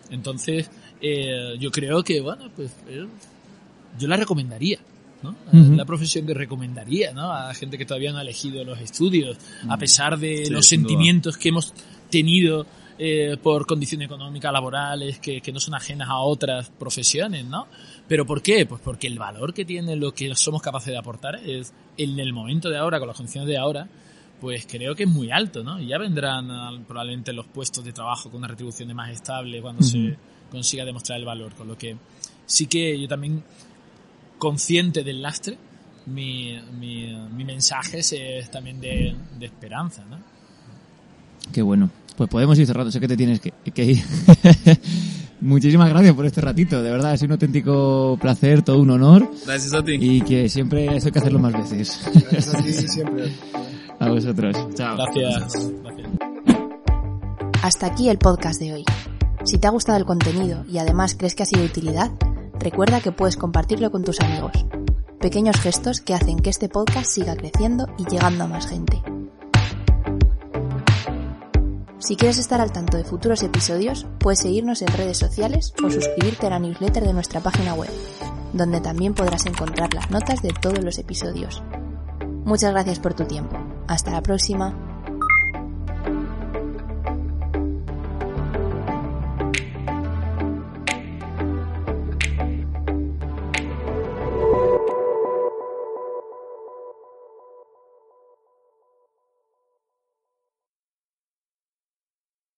Entonces, eh, yo creo que, bueno, pues eh, yo la recomendaría. ¿no? La profesión que recomendaría ¿no? a gente que todavía no ha elegido los estudios, a pesar de
Sí,
los
duda.
sentimientos que hemos tenido eh, por condiciones económicas, laborales, que, que no son ajenas a otras profesiones, ¿no? ¿Pero por qué? Pues porque el valor que tiene lo que somos capaces de aportar es, en el momento de ahora, con las condiciones de ahora, pues creo que es muy alto, ¿no? Y ya vendrán probablemente los puestos de trabajo con una retribución más estable cuando se consiga demostrar el valor, con lo que sí que yo también consciente del lastre, mi, mi, mi mensaje es, es también de, de esperanza, ¿no?
Qué bueno. Pues podemos ir cerrando, sé que te tienes que, que ir. Muchísimas gracias por este ratito, de verdad, ha sido un auténtico placer, todo un honor
Gracias a ti.
y que siempre eso hay que hacerlo más veces.
Gracias a ti siempre.
A vosotros. Chao.
Gracias. Gracias.
Hasta aquí el podcast de hoy. Si te ha gustado el contenido y además crees que ha sido de utilidad, recuerda que puedes compartirlo con tus amigos. Pequeños gestos que hacen que este podcast siga creciendo y llegando a más gente. Si quieres estar al tanto de futuros episodios, puedes seguirnos en redes sociales o suscribirte a la newsletter de nuestra página web, donde también podrás encontrar las notas de todos los episodios. Muchas gracias por tu tiempo. Hasta la próxima.